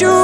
you